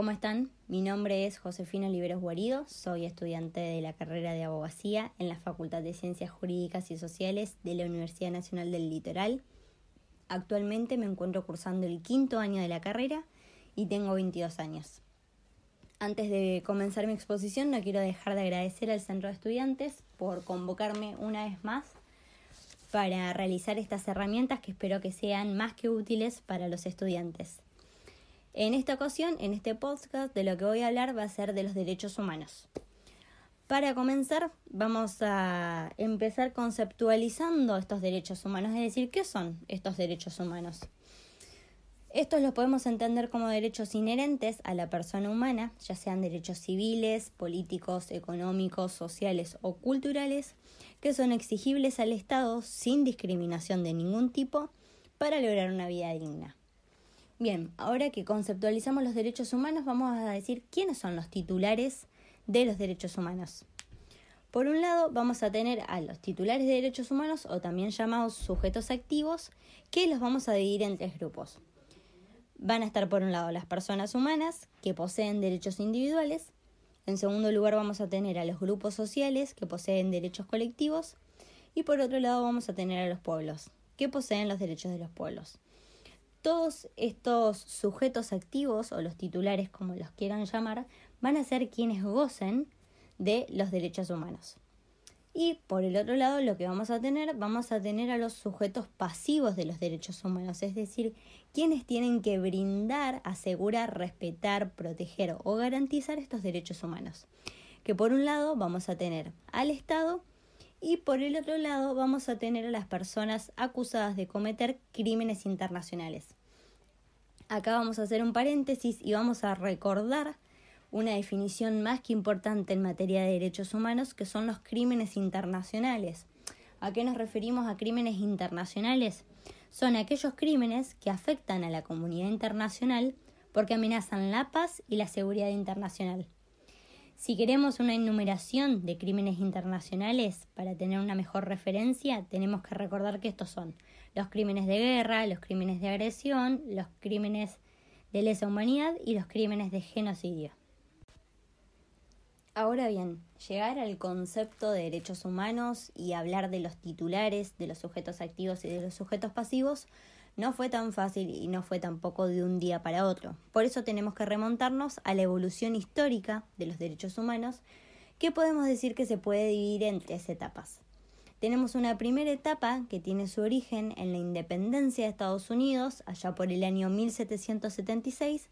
¿Cómo están? Mi nombre es Josefina Oliveros Guarido, soy estudiante de la carrera de abogacía en la Facultad de Ciencias Jurídicas y Sociales de la Universidad Nacional del Litoral. Actualmente me encuentro cursando el quinto año de la carrera y tengo 22 años. Antes de comenzar mi exposición, no quiero dejar de agradecer al Centro de Estudiantes por convocarme una vez más para realizar estas herramientas que espero que sean más que útiles para los estudiantes. En esta ocasión, en este podcast, de lo que voy a hablar va a ser de los derechos humanos. Para comenzar, vamos a empezar conceptualizando estos derechos humanos, es decir, ¿qué son estos derechos humanos? Estos los podemos entender como derechos inherentes a la persona humana, ya sean derechos civiles, políticos, económicos, sociales o culturales, que son exigibles al Estado sin discriminación de ningún tipo para lograr una vida digna. Bien, ahora que conceptualizamos los derechos humanos, vamos a decir quiénes son los titulares de los derechos humanos. Por un lado, vamos a tener a los titulares de derechos humanos, o también llamados sujetos activos, que los vamos a dividir en tres grupos. Van a estar por un lado las personas humanas, que poseen derechos individuales. En segundo lugar, vamos a tener a los grupos sociales, que poseen derechos colectivos. Y por otro lado, vamos a tener a los pueblos, que poseen los derechos de los pueblos. Todos estos sujetos activos o los titulares como los quieran llamar van a ser quienes gocen de los derechos humanos. Y por el otro lado lo que vamos a tener, vamos a tener a los sujetos pasivos de los derechos humanos, es decir, quienes tienen que brindar, asegurar, respetar, proteger o garantizar estos derechos humanos. Que por un lado vamos a tener al Estado y por el otro lado vamos a tener a las personas acusadas de cometer crímenes internacionales. Acá vamos a hacer un paréntesis y vamos a recordar una definición más que importante en materia de derechos humanos, que son los crímenes internacionales. ¿A qué nos referimos a crímenes internacionales? Son aquellos crímenes que afectan a la comunidad internacional porque amenazan la paz y la seguridad internacional. Si queremos una enumeración de crímenes internacionales para tener una mejor referencia, tenemos que recordar que estos son los crímenes de guerra, los crímenes de agresión, los crímenes de lesa humanidad y los crímenes de genocidio. Ahora bien, llegar al concepto de derechos humanos y hablar de los titulares, de los sujetos activos y de los sujetos pasivos no fue tan fácil y no fue tampoco de un día para otro. Por eso tenemos que remontarnos a la evolución histórica de los derechos humanos, que podemos decir que se puede dividir en tres etapas. Tenemos una primera etapa que tiene su origen en la independencia de Estados Unidos, allá por el año 1776,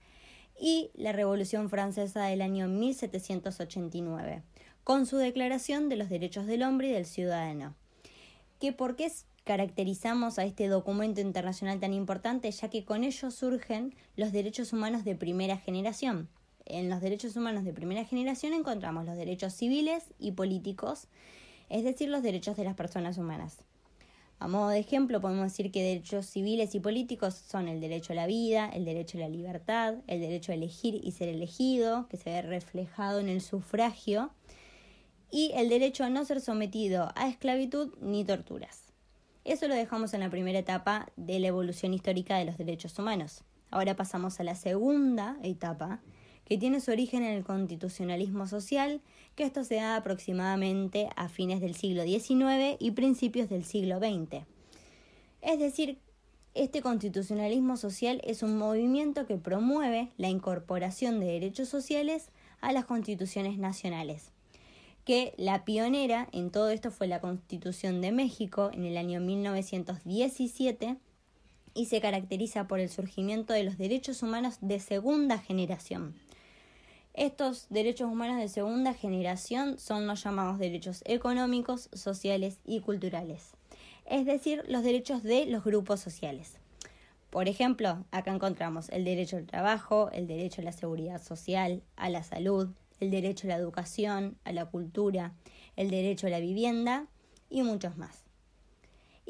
y la Revolución Francesa del año 1789, con su Declaración de los Derechos del Hombre y del Ciudadano. ¿Que ¿Por qué caracterizamos a este documento internacional tan importante, ya que con ello surgen los derechos humanos de primera generación. En los derechos humanos de primera generación encontramos los derechos civiles y políticos, es decir, los derechos de las personas humanas. A modo de ejemplo, podemos decir que derechos civiles y políticos son el derecho a la vida, el derecho a la libertad, el derecho a elegir y ser elegido, que se ve reflejado en el sufragio, y el derecho a no ser sometido a esclavitud ni torturas. Eso lo dejamos en la primera etapa de la evolución histórica de los derechos humanos. Ahora pasamos a la segunda etapa, que tiene su origen en el constitucionalismo social, que esto se da aproximadamente a fines del siglo XIX y principios del siglo XX. Es decir, este constitucionalismo social es un movimiento que promueve la incorporación de derechos sociales a las constituciones nacionales que la pionera en todo esto fue la Constitución de México en el año 1917 y se caracteriza por el surgimiento de los derechos humanos de segunda generación. Estos derechos humanos de segunda generación son los llamados derechos económicos, sociales y culturales, es decir, los derechos de los grupos sociales. Por ejemplo, acá encontramos el derecho al trabajo, el derecho a la seguridad social, a la salud, el derecho a la educación, a la cultura, el derecho a la vivienda y muchos más.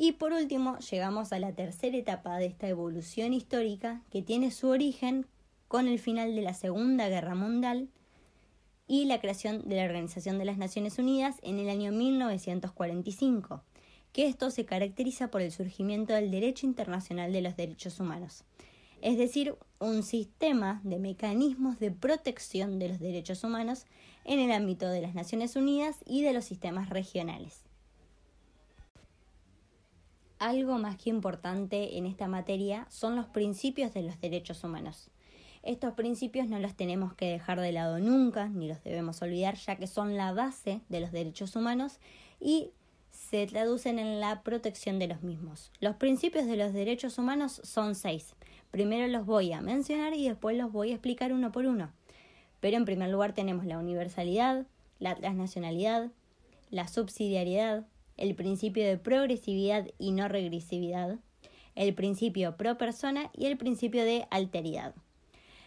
Y por último, llegamos a la tercera etapa de esta evolución histórica que tiene su origen con el final de la Segunda Guerra Mundial y la creación de la Organización de las Naciones Unidas en el año 1945, que esto se caracteriza por el surgimiento del derecho internacional de los derechos humanos. Es decir, un sistema de mecanismos de protección de los derechos humanos en el ámbito de las Naciones Unidas y de los sistemas regionales. Algo más que importante en esta materia son los principios de los derechos humanos. Estos principios no los tenemos que dejar de lado nunca, ni los debemos olvidar, ya que son la base de los derechos humanos y se traducen en la protección de los mismos. Los principios de los derechos humanos son seis. Primero los voy a mencionar y después los voy a explicar uno por uno. Pero en primer lugar tenemos la universalidad, la transnacionalidad, la subsidiariedad, el principio de progresividad y no regresividad, el principio pro persona y el principio de alteridad.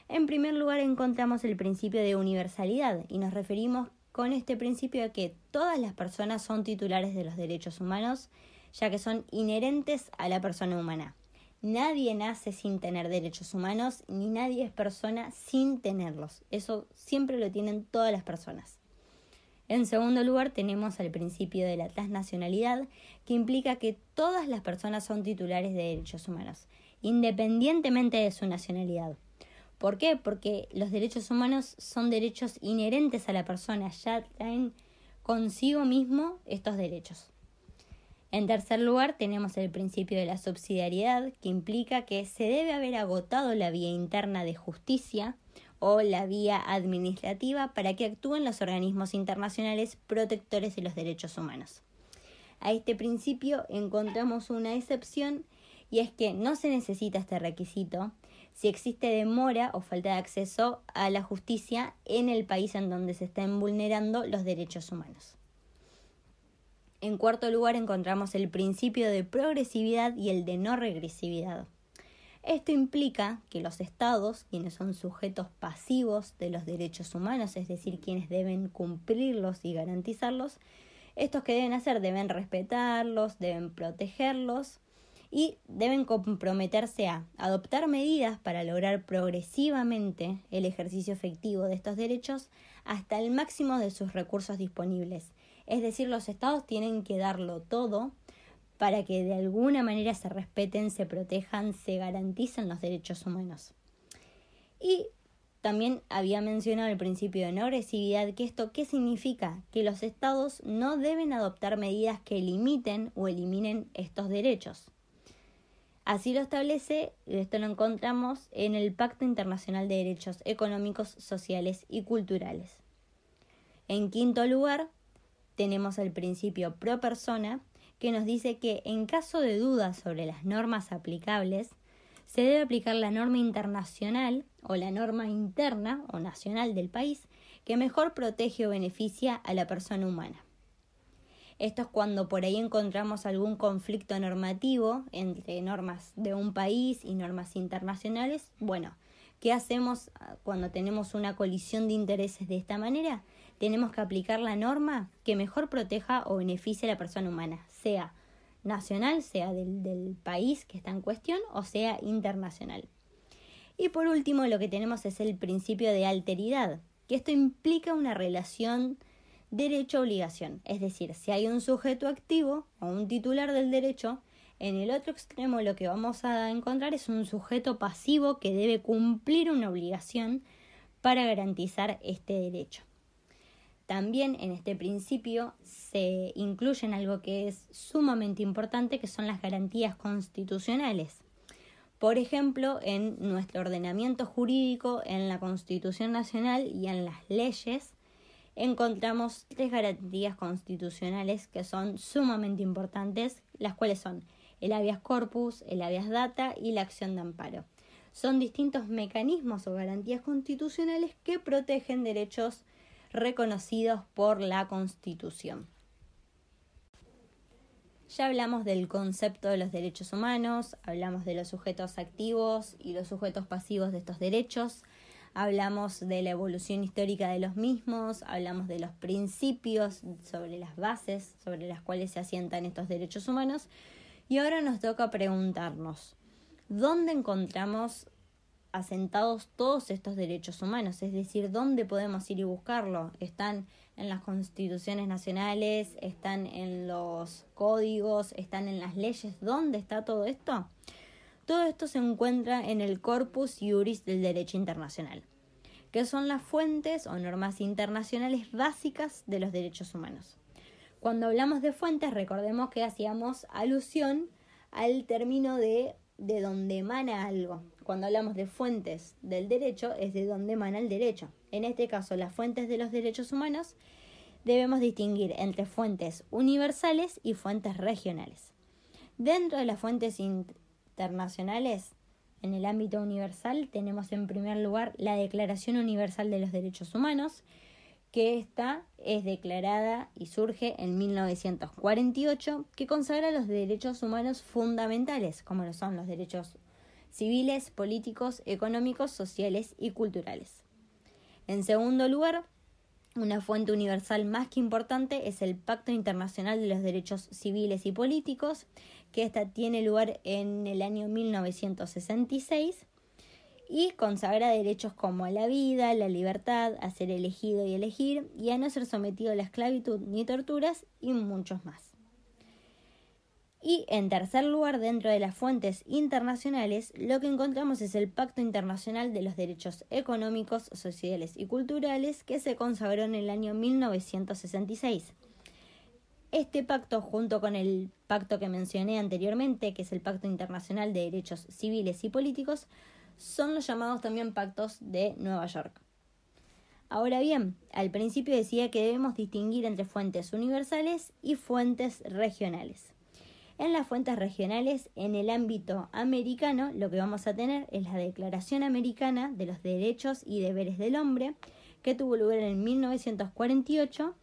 En primer lugar encontramos el principio de universalidad y nos referimos con este principio a que todas las personas son titulares de los derechos humanos, ya que son inherentes a la persona humana. Nadie nace sin tener derechos humanos, ni nadie es persona sin tenerlos. Eso siempre lo tienen todas las personas. En segundo lugar, tenemos el principio de la transnacionalidad, que implica que todas las personas son titulares de derechos humanos, independientemente de su nacionalidad. ¿Por qué? Porque los derechos humanos son derechos inherentes a la persona, ya traen consigo mismo estos derechos. En tercer lugar, tenemos el principio de la subsidiariedad, que implica que se debe haber agotado la vía interna de justicia o la vía administrativa para que actúen los organismos internacionales protectores de los derechos humanos. A este principio encontramos una excepción y es que no se necesita este requisito si existe demora o falta de acceso a la justicia en el país en donde se estén vulnerando los derechos humanos. En cuarto lugar encontramos el principio de progresividad y el de no regresividad. Esto implica que los estados, quienes son sujetos pasivos de los derechos humanos, es decir, quienes deben cumplirlos y garantizarlos, estos que deben hacer deben respetarlos, deben protegerlos y deben comprometerse a adoptar medidas para lograr progresivamente el ejercicio efectivo de estos derechos hasta el máximo de sus recursos disponibles. Es decir, los estados tienen que darlo todo para que de alguna manera se respeten, se protejan, se garanticen los derechos humanos. Y también había mencionado el principio de no agresividad, que esto qué significa? Que los estados no deben adoptar medidas que limiten o eliminen estos derechos. Así lo establece, esto lo encontramos en el Pacto Internacional de Derechos Económicos, Sociales y Culturales. En quinto lugar, tenemos el principio pro persona, que nos dice que en caso de dudas sobre las normas aplicables, se debe aplicar la norma internacional o la norma interna o nacional del país que mejor protege o beneficia a la persona humana. Esto es cuando por ahí encontramos algún conflicto normativo entre normas de un país y normas internacionales. Bueno, ¿qué hacemos ah, cuando tenemos una colisión de intereses de esta manera? tenemos que aplicar la norma que mejor proteja o beneficie a la persona humana, sea nacional, sea del, del país que está en cuestión o sea internacional. Y por último, lo que tenemos es el principio de alteridad, que esto implica una relación derecho-obligación, es decir, si hay un sujeto activo o un titular del derecho, en el otro extremo lo que vamos a encontrar es un sujeto pasivo que debe cumplir una obligación para garantizar este derecho. También en este principio se incluyen algo que es sumamente importante, que son las garantías constitucionales. Por ejemplo, en nuestro ordenamiento jurídico, en la Constitución Nacional y en las leyes, encontramos tres garantías constitucionales que son sumamente importantes, las cuales son el habeas corpus, el habeas data y la acción de amparo. Son distintos mecanismos o garantías constitucionales que protegen derechos reconocidos por la Constitución. Ya hablamos del concepto de los derechos humanos, hablamos de los sujetos activos y los sujetos pasivos de estos derechos, hablamos de la evolución histórica de los mismos, hablamos de los principios sobre las bases sobre las cuales se asientan estos derechos humanos y ahora nos toca preguntarnos, ¿dónde encontramos asentados todos estos derechos humanos, es decir, ¿dónde podemos ir y buscarlo? Están en las constituciones nacionales, están en los códigos, están en las leyes, ¿dónde está todo esto? Todo esto se encuentra en el Corpus Juris del Derecho Internacional, que son las fuentes o normas internacionales básicas de los derechos humanos. Cuando hablamos de fuentes, recordemos que hacíamos alusión al término de de donde emana algo. Cuando hablamos de fuentes del derecho, es de donde emana el derecho. En este caso, las fuentes de los derechos humanos debemos distinguir entre fuentes universales y fuentes regionales. Dentro de las fuentes internacionales, en el ámbito universal, tenemos en primer lugar la Declaración Universal de los Derechos Humanos, que esta es declarada y surge en 1948, que consagra los derechos humanos fundamentales, como lo son los derechos civiles, políticos, económicos, sociales y culturales. En segundo lugar, una fuente universal más que importante es el Pacto Internacional de los Derechos Civiles y Políticos, que esta tiene lugar en el año 1966 y consagra derechos como la vida, la libertad, a ser elegido y elegir, y a no ser sometido a la esclavitud ni torturas, y muchos más. Y en tercer lugar, dentro de las fuentes internacionales, lo que encontramos es el Pacto Internacional de los Derechos Económicos, Sociales y Culturales, que se consagró en el año 1966. Este pacto, junto con el pacto que mencioné anteriormente, que es el Pacto Internacional de Derechos Civiles y Políticos, son los llamados también pactos de Nueva York. Ahora bien, al principio decía que debemos distinguir entre fuentes universales y fuentes regionales. En las fuentes regionales, en el ámbito americano, lo que vamos a tener es la Declaración Americana de los Derechos y Deberes del Hombre, que tuvo lugar en 1948,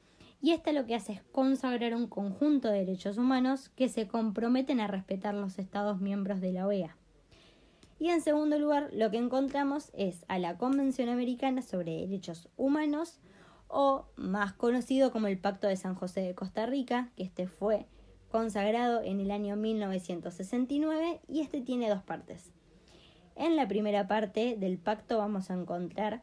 y esta lo que hace es consagrar un conjunto de derechos humanos que se comprometen a respetar los Estados miembros de la OEA. Y en segundo lugar, lo que encontramos es a la Convención Americana sobre Derechos Humanos, o más conocido como el Pacto de San José de Costa Rica, que este fue consagrado en el año 1969 y este tiene dos partes. En la primera parte del pacto vamos a encontrar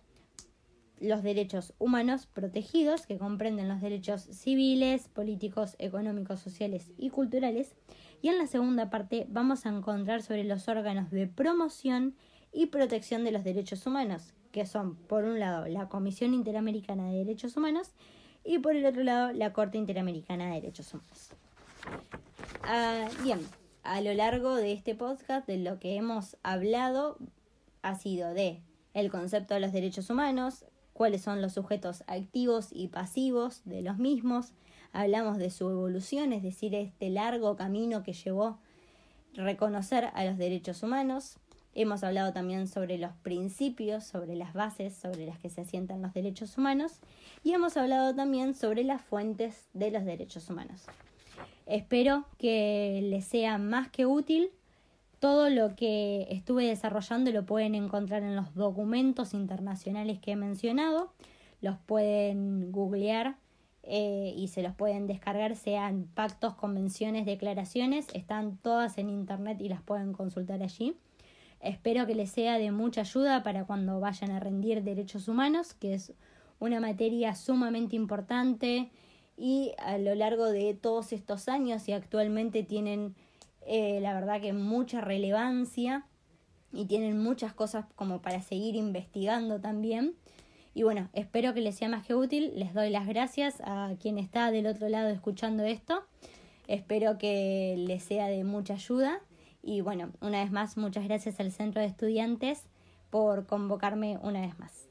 los derechos humanos protegidos, que comprenden los derechos civiles, políticos, económicos, sociales y culturales, y en la segunda parte vamos a encontrar sobre los órganos de promoción y protección de los derechos humanos, que son por un lado la Comisión Interamericana de Derechos Humanos y por el otro lado la Corte Interamericana de Derechos Humanos. Ah, bien, a lo largo de este podcast de lo que hemos hablado ha sido de el concepto de los derechos humanos, cuáles son los sujetos activos y pasivos de los mismos, hablamos de su evolución, es decir, este largo camino que llevó reconocer a los derechos humanos. Hemos hablado también sobre los principios, sobre las bases sobre las que se asientan los derechos humanos y hemos hablado también sobre las fuentes de los derechos humanos. Espero que les sea más que útil. Todo lo que estuve desarrollando lo pueden encontrar en los documentos internacionales que he mencionado. Los pueden googlear eh, y se los pueden descargar, sean pactos, convenciones, declaraciones, están todas en internet y las pueden consultar allí. Espero que les sea de mucha ayuda para cuando vayan a rendir derechos humanos, que es una materia sumamente importante y a lo largo de todos estos años y actualmente tienen eh, la verdad que mucha relevancia y tienen muchas cosas como para seguir investigando también. Y bueno, espero que les sea más que útil. Les doy las gracias a quien está del otro lado escuchando esto. Espero que les sea de mucha ayuda. Y bueno, una vez más, muchas gracias al Centro de Estudiantes por convocarme una vez más.